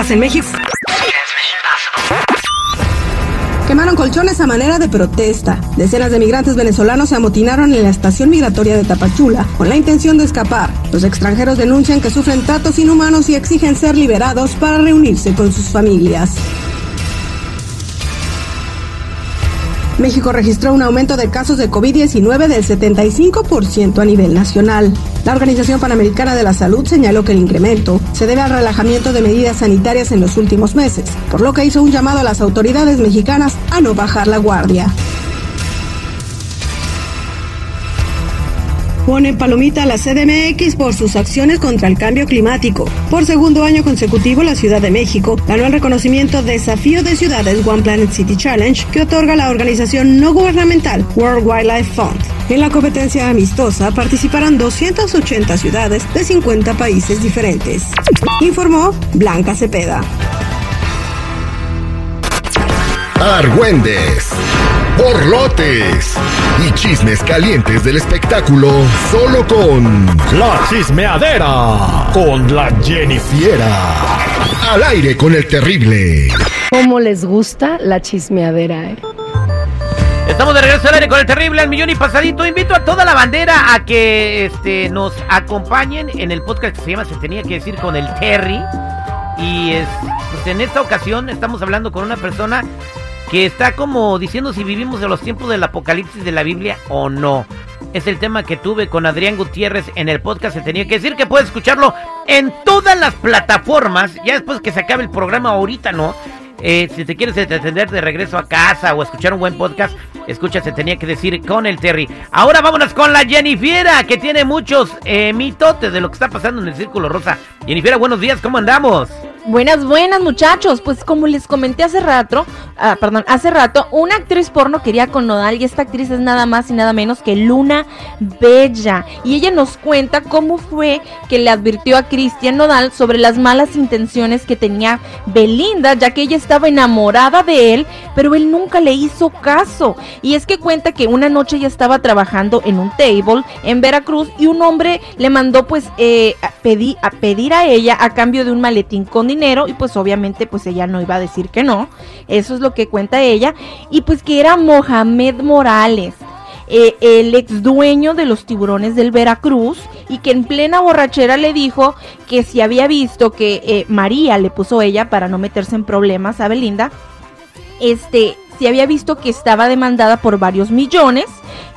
¿Qué pasa en México? Quemaron colchones a manera de protesta. Decenas de migrantes venezolanos se amotinaron en la estación migratoria de Tapachula con la intención de escapar. Los extranjeros denuncian que sufren tratos inhumanos y exigen ser liberados para reunirse con sus familias. México registró un aumento de casos de COVID-19 del 75% a nivel nacional. La Organización Panamericana de la Salud señaló que el incremento se debe al relajamiento de medidas sanitarias en los últimos meses, por lo que hizo un llamado a las autoridades mexicanas a no bajar la guardia. pone palomita a la CDMX por sus acciones contra el cambio climático. Por segundo año consecutivo, la Ciudad de México ganó el reconocimiento Desafío de Ciudades One Planet City Challenge que otorga la organización no gubernamental World Wildlife Fund. En la competencia amistosa participarán 280 ciudades de 50 países diferentes. Informó Blanca Cepeda. Argüendes, borlotes y chismes calientes del espectáculo solo con La Chismeadera con la Jennifiera. Al aire con el terrible. ¿Cómo les gusta la chismeadera? Eh? Estamos de regreso al aire con el terrible al millón y pasadito. Invito a toda la bandera a que este, nos acompañen en el podcast que se llama Se tenía que decir con el Terry. Y es, pues en esta ocasión estamos hablando con una persona que está como diciendo si vivimos en los tiempos del apocalipsis de la Biblia o no. Es el tema que tuve con Adrián Gutiérrez en el podcast. Se tenía que decir que puedes escucharlo en todas las plataformas. Ya después que se acabe el programa, ahorita no. Eh, si te quieres atender de regreso a casa o escuchar un buen podcast, escucha, se tenía que decir con el Terry. Ahora vámonos con la Jennifiera, que tiene muchos eh, mitotes de lo que está pasando en el Círculo Rosa. Jennifiera, buenos días, ¿cómo andamos? Buenas, buenas muchachos. Pues como les comenté hace rato, ah, perdón, hace rato, una actriz porno quería con Nodal y esta actriz es nada más y nada menos que Luna Bella. Y ella nos cuenta cómo fue que le advirtió a Cristian Nodal sobre las malas intenciones que tenía Belinda, ya que ella estaba enamorada de él, pero él nunca le hizo caso. Y es que cuenta que una noche ella estaba trabajando en un table en Veracruz y un hombre le mandó pues eh, pedir, a pedir a ella a cambio de un maletín con dinero y pues obviamente pues ella no iba a decir que no. Eso es lo que cuenta ella. Y pues que era Mohamed Morales. Eh, el ex dueño de los tiburones del Veracruz y que en plena borrachera le dijo que si había visto que eh, María le puso ella para no meterse en problemas a Belinda, este, si había visto que estaba demandada por varios millones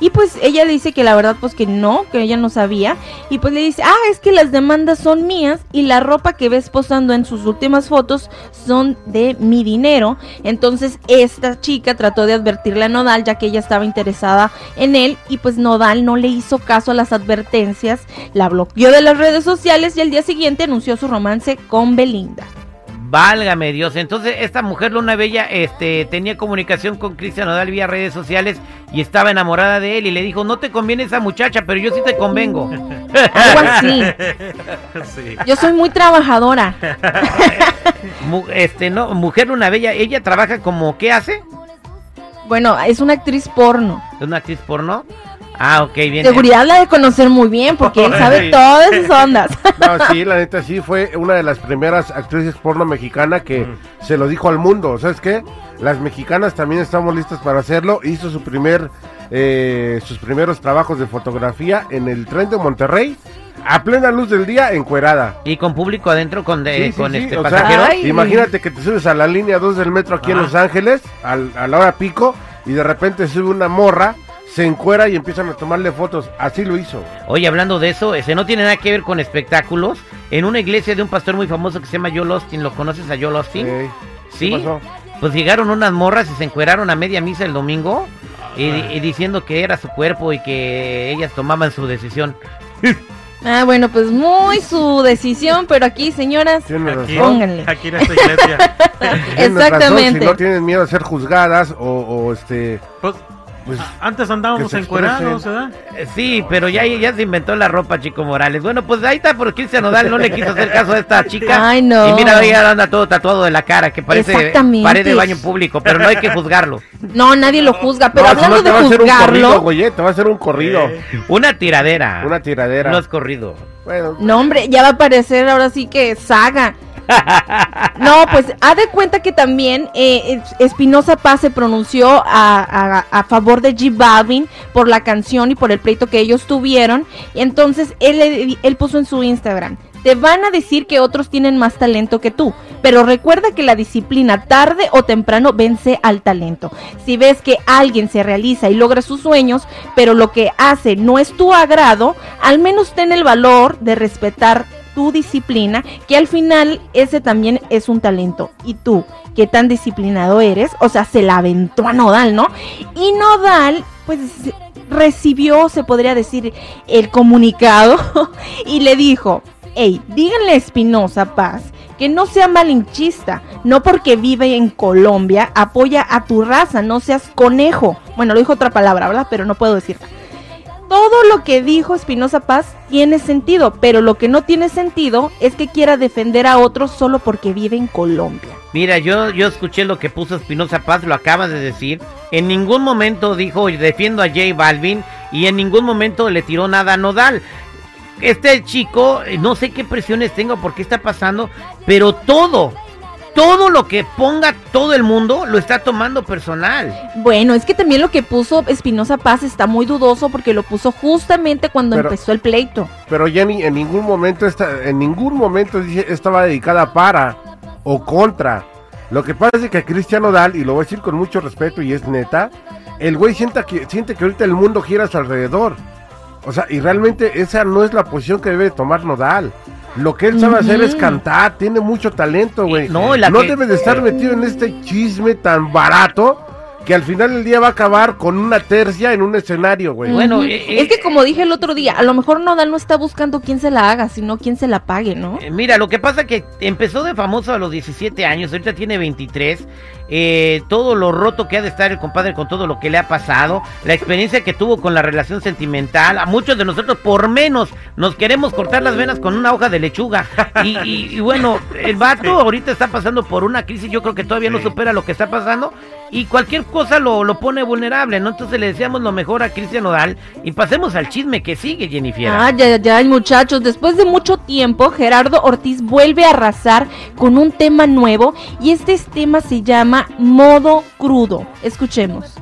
y pues ella dice que la verdad pues que no, que ella no sabía. Y pues le dice, ah, es que las demandas son mías y la ropa que ves posando en sus últimas fotos son de mi dinero. Entonces esta chica trató de advertirle a Nodal ya que ella estaba interesada en él y pues Nodal no le hizo caso a las advertencias, la bloqueó de las redes sociales y al día siguiente anunció su romance con Belinda. Válgame Dios. Entonces, esta mujer Luna Bella este, tenía comunicación con Cristian Nodal vía redes sociales y estaba enamorada de él y le dijo, no te conviene esa muchacha, pero yo sí te convengo. Algo así. Yo soy muy trabajadora. este, no, mujer Luna Bella, ella trabaja como, ¿qué hace? Bueno, es una actriz porno. ¿Es una actriz porno? Ah, ok, bien. Seguridad la de conocer muy bien, porque él sabe todas sus ondas. No, sí, la neta sí fue una de las primeras actrices porno mexicana que se lo dijo al mundo. ¿Sabes qué? Las mexicanas también estamos listas para hacerlo. Hizo su primer, eh, sus primeros trabajos de fotografía en el tren de Monterrey. A plena luz del día, encuerada. Y con público adentro, con, de, Sí, sí, con sí, este o sea, pasajero. imagínate que te subes a la línea 2 del metro aquí en Los Ángeles, al- a la hora pico, y de repente sube una morra, se encuera y empiezan a tomarle fotos. Así lo hizo. Oye, hablando de eso, ese no tiene nada que ver con espectáculos. En una iglesia de un pastor muy famoso que se llama Joel Austin, ¿lo conoces a Joel Austin? Sí. ¿qué pasó? Pues llegaron unas morras y se encueraron a media misa el domingo y, y diciendo que era su cuerpo y que ellas tomaban su decisión. Ah, bueno, pues muy su decisión, pero aquí, señoras, Aquí, pónganle. aquí en esta iglesia. Tienes Exactamente. razón, si no tienen miedo a ser juzgadas o, o, este... Pues, Pues, antes andábamos se encuerados. ¿verdad? Eh, Sí, pero ya, ya se inventó la ropa, Chico Morales. Bueno, pues ahí está, por Cristian Nodal no le quiso hacer caso a esta chica. Ay, no. Y mira, ella anda todo tatuado de la cara, que parece pared de baño público, pero no hay que juzgarlo. No, nadie lo juzga, pero no, hablando no te va a de un corrido, juzgarlo, güey, te va a hacer un corrido. Una tiradera. Una tiradera. No es corrido. Bueno, no hombre, ya va a aparecer ahora sí que saga. No, pues haz de cuenta que también eh, Espinosa Paz se pronunció a, favor de G Balvin por la canción y por el pleito que ellos tuvieron. Entonces él, él puso en su Instagram. Te van a decir que otros tienen más talento que tú, pero recuerda que la disciplina tarde o temprano vence al talento. Si ves que alguien se realiza y logra sus sueños, pero lo que hace no es tu agrado, al menos ten el valor de respetar tu disciplina, que al final ese también es un talento. Y tú, qué tan disciplinado eres, o sea, se la aventó a Nodal, ¿no? Y Nodal, pues recibió, se podría decir, el comunicado y le dijo, hey, díganle a Espinosa Paz que no sea malinchista, no porque vive en Colombia, apoya a tu raza, no seas conejo. Bueno, lo dijo otra palabra, ¿verdad? Pero no puedo decirla todo lo que dijo Espinosa Paz tiene sentido, pero lo que no tiene sentido es que quiera defender a otros solo porque vive en Colombia. Mira, yo, yo escuché lo que puso Espinosa Paz, lo acabas de decir. En ningún momento dijo defiendo a J Balvin y en ningún momento le tiró nada a Nodal. Este chico, eh, no sé qué presiones tenga, por qué está pasando, pero todo, todo lo que ponga todo el mundo lo está tomando personal. Bueno, es que también lo que puso Espinosa Paz está muy dudoso porque lo puso justamente cuando Pero- empezó el pleito. Pero Jenny, en ningún momento esta, en ningún momento estaba dedicada para o contra. Lo que pasa es que a Cristiano Dal, y lo voy a decir con mucho respeto y es neta, el güey sienta que, siente que ahorita el mundo gira a su alrededor. O sea, y realmente esa no es la posición que debe tomar Nodal. Lo que él sabe hacer es cantar, tiene mucho talento, güey. No, y la no que- debe de estar metido en este chisme tan barato que al final del día va a acabar con una tercia en un escenario, güey. Bueno, Ujú. eh, eh, es que como dije el otro día, a lo mejor Nodal no está buscando quién se la haga, sino quién se la pague, ¿no? Eh, Mira, lo que pasa que empezó de famoso a los 17 años, ahorita tiene 23. eh, todo lo roto que ha de estar el compadre con todo lo que le ha pasado, la experiencia que tuvo con la relación sentimental. A muchos de nosotros, por menos, nos queremos cortar las venas con una hoja de lechuga. Y, y- y bueno, el vato ahorita está pasando por una crisis, yo creo que todavía no supera lo que está pasando. Y cualquier cosa lo, lo pone vulnerable, ¿no? Entonces le deseamos lo mejor a Cristian Nodal. Y pasemos al chisme que sigue, Jennifer. Ay, ay, ay, muchachos, después de mucho tiempo, Gerardo Ortiz vuelve a arrasar con un tema nuevo y este tema se llama modo crudo. Escuchemos.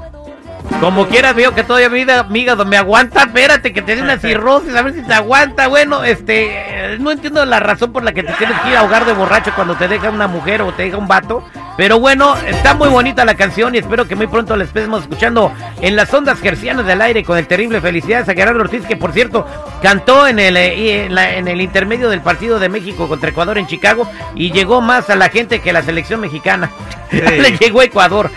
Como quieras, veo que todavía mi hígado me aguanta. Espérate, que te dé una cirrosis, a ver si te aguanta. Bueno, este, eh, no entiendo la razón por la que te tienes que ir a ahogar de borracho cuando te deja una mujer o te deja un vato. Pero bueno, está muy bonita la canción y espero que muy pronto la estemos escuchando en las ondas gercianas del aire con el terrible felicidades a Gerardo Ortiz, que por cierto cantó en el, eh, en, la- en el intermedio del partido de México contra Ecuador en Chicago y llegó más a la gente que la selección mexicana. Le llegó a Ecuador.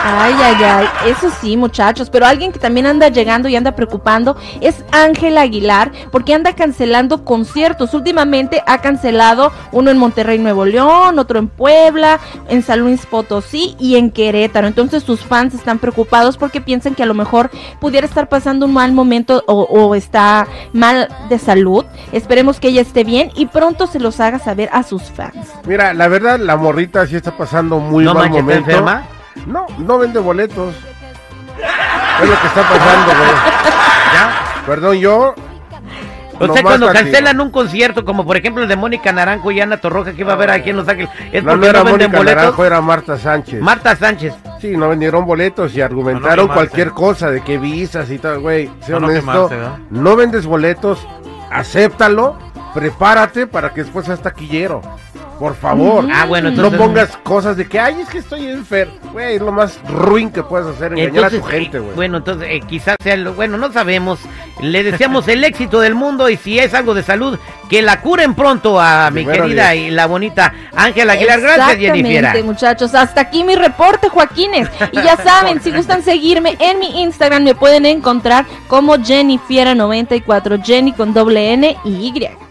Ay, ay, ay, eso sí, muchachos, pero alguien que también anda llegando y anda preocupando es Ángela Aguilar, porque anda cancelando conciertos. Últimamente ha cancelado uno en Monterrey, Nuevo León, otro en Puebla, en San Luis Potosí y en Querétaro. Entonces sus fans están preocupados porque piensan que a lo mejor pudiera estar pasando un mal momento o, o está mal de salud. Esperemos que ella esté bien y pronto se los haga saber a sus fans. Mira, la verdad, la morrita sí está pasando muy no mal manches, ¿está momento. enferma? No, no vende boletos. Es lo que está pasando, güey. ¿Ya? Perdón, yo. O sea, cuando cancelan un concierto, como por ejemplo el de Mónica Naranjo y Ana Torroja que iba a ver aquí en Los Ángeles, es No, no porque era no venden Mónica boletos. Naranjo, era Marta Sánchez. Marta Sánchez. sí, no vendieron boletos y No, argumentaron no cualquier cosa de que visas y tal, güey. Sé No, no honesto. no vendes boletos, acéptalo, prepárate para que después seas taquillero. Por favor. Ah, bueno, No pongas cosas de que, ay, es que estoy enfermo. Güey, es lo más ruin que puedes hacer, engañar Entonces, a tu gente, eh, güey. bueno, entonces eh, quizás sea lo, bueno, no sabemos. Le deseamos el éxito del mundo y si es algo de salud, que la curen pronto a mi querida Dios. y la bonita Ángela Aguilar. Gracias, Exactamente, Jennifer. muchachos. Hasta aquí mi reporte, Joaquines. Y ya saben, si gustan seguirme en mi Instagram, me pueden encontrar como Jennifiera94, Jenny con doble N y Y.